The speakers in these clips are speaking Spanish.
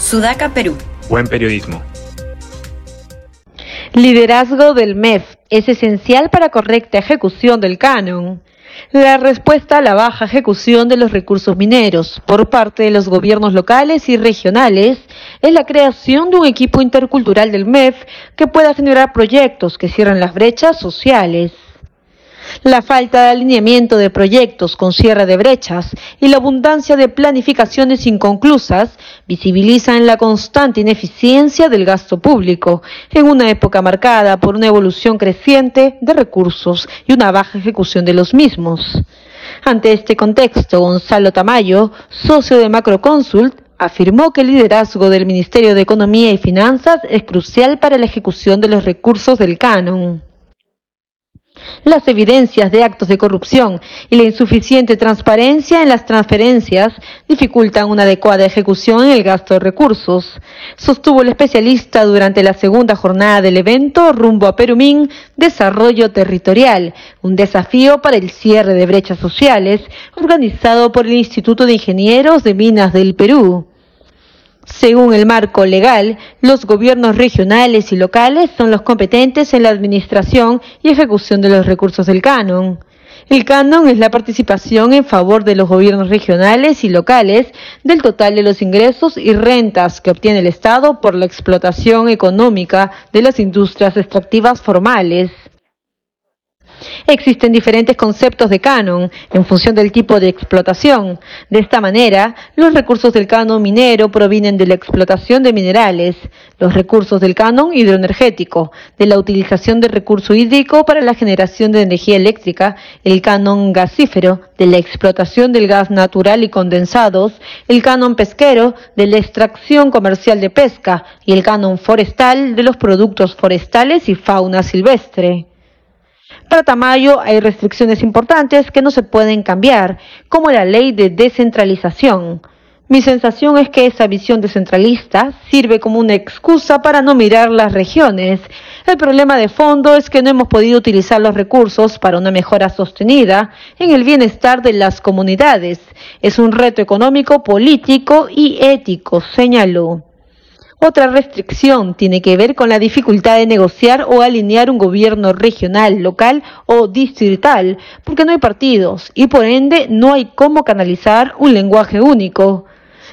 Sudaca, Perú. Buen periodismo. Liderazgo del MEF es esencial para correcta ejecución del canon. La respuesta a la baja ejecución de los recursos mineros por parte de los gobiernos locales y regionales es la creación de un equipo intercultural del MEF que pueda generar proyectos que cierren las brechas sociales. La falta de alineamiento de proyectos con cierre de brechas y la abundancia de planificaciones inconclusas visibilizan la constante ineficiencia del gasto público en una época marcada por una evolución creciente de recursos y una baja ejecución de los mismos. Ante este contexto, Gonzalo Tamayo, socio de Macroconsult, afirmó que el liderazgo del Ministerio de Economía y Finanzas es crucial para la ejecución de los recursos del canon. Las evidencias de actos de corrupción y la insuficiente transparencia en las transferencias dificultan una adecuada ejecución en el gasto de recursos, sostuvo el especialista durante la segunda jornada del evento rumbo a Perumín, Desarrollo Territorial, un desafío para el cierre de brechas sociales, organizado por el Instituto de Ingenieros de Minas del Perú. Según el marco legal, los gobiernos regionales y locales son los competentes en la administración y ejecución de los recursos del canon. El canon es la participación en favor de los gobiernos regionales y locales del total de los ingresos y rentas que obtiene el Estado por la explotación económica de las industrias extractivas formales. Existen diferentes conceptos de canon en función del tipo de explotación. De esta manera, los recursos del canon minero provienen de la explotación de minerales, los recursos del canon hidroenergético, de la utilización del recurso hídrico para la generación de energía eléctrica, el canon gasífero, de la explotación del gas natural y condensados, el canon pesquero, de la extracción comercial de pesca y el canon forestal de los productos forestales y fauna silvestre. Para Tamayo hay restricciones importantes que no se pueden cambiar, como la ley de descentralización. Mi sensación es que esa visión descentralista sirve como una excusa para no mirar las regiones. El problema de fondo es que no hemos podido utilizar los recursos para una mejora sostenida en el bienestar de las comunidades. Es un reto económico, político y ético, señaló. Otra restricción tiene que ver con la dificultad de negociar o alinear un gobierno regional, local o distrital, porque no hay partidos y por ende no hay cómo canalizar un lenguaje único.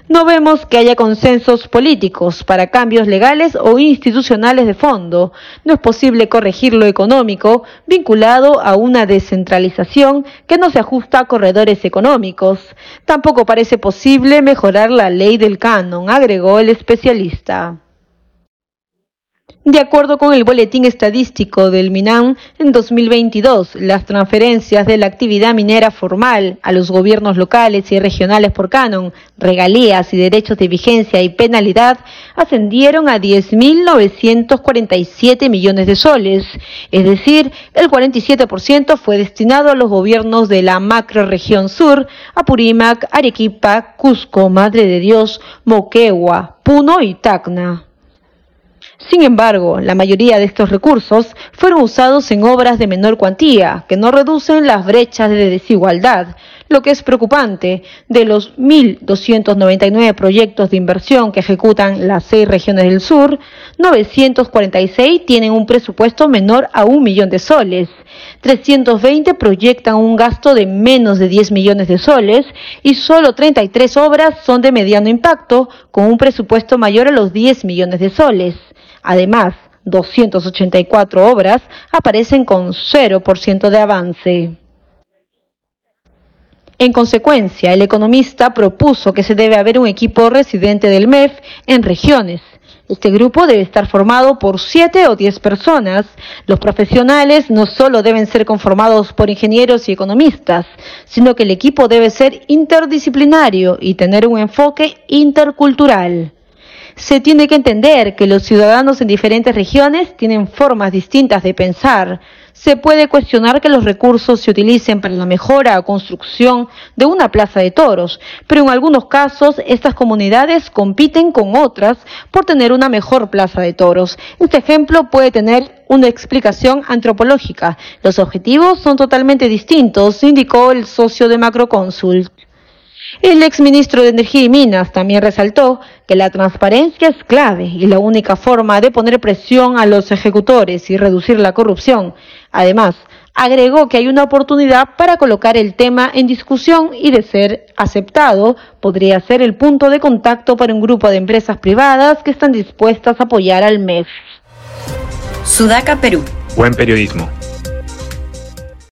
No vemos que haya consensos políticos para cambios legales o institucionales de fondo. No es posible corregir lo económico vinculado a una descentralización que no se ajusta a corredores económicos. Tampoco parece posible mejorar la ley del canon, agregó el especialista. De acuerdo con el boletín estadístico del MINAM, en 2022 las transferencias de la actividad minera formal a los gobiernos locales y regionales por canon, regalías y derechos de vigencia y penalidad ascendieron a 10.947 millones de soles, es decir, el 47% fue destinado a los gobiernos de la macroregión sur, Apurímac, Arequipa, Cusco, Madre de Dios, Moquegua, Puno y Tacna. Sin embargo, la mayoría de estos recursos fueron usados en obras de menor cuantía, que no reducen las brechas de desigualdad, lo que es preocupante. De los 1.299 proyectos de inversión que ejecutan las seis regiones del sur, 946 tienen un presupuesto menor a un millón de soles. 320 proyectan un gasto de menos de 10 millones de soles y solo 33 obras son de mediano impacto, con un presupuesto mayor a los 10 millones de soles. Además, 284 obras aparecen con 0% de avance. En consecuencia, el economista propuso que se debe haber un equipo residente del MEF en regiones. Este grupo debe estar formado por siete o diez personas. Los profesionales no solo deben ser conformados por ingenieros y economistas, sino que el equipo debe ser interdisciplinario y tener un enfoque intercultural se tiene que entender que los ciudadanos en diferentes regiones tienen formas distintas de pensar. Se puede cuestionar que los recursos se utilicen para la mejora o construcción de una plaza de toros, pero en algunos casos estas comunidades compiten con otras por tener una mejor plaza de toros. Este ejemplo puede tener una explicación antropológica. Los objetivos son totalmente distintos, indicó el socio de Macroconsult. El exministro de Energía y Minas también resaltó que la transparencia es clave y la única forma de poner presión a los ejecutores y reducir la corrupción. Además, agregó que hay una oportunidad para colocar el tema en discusión y de ser aceptado, podría ser el punto de contacto para un grupo de empresas privadas que están dispuestas a apoyar al MEF. Sudaca, Perú. Buen periodismo.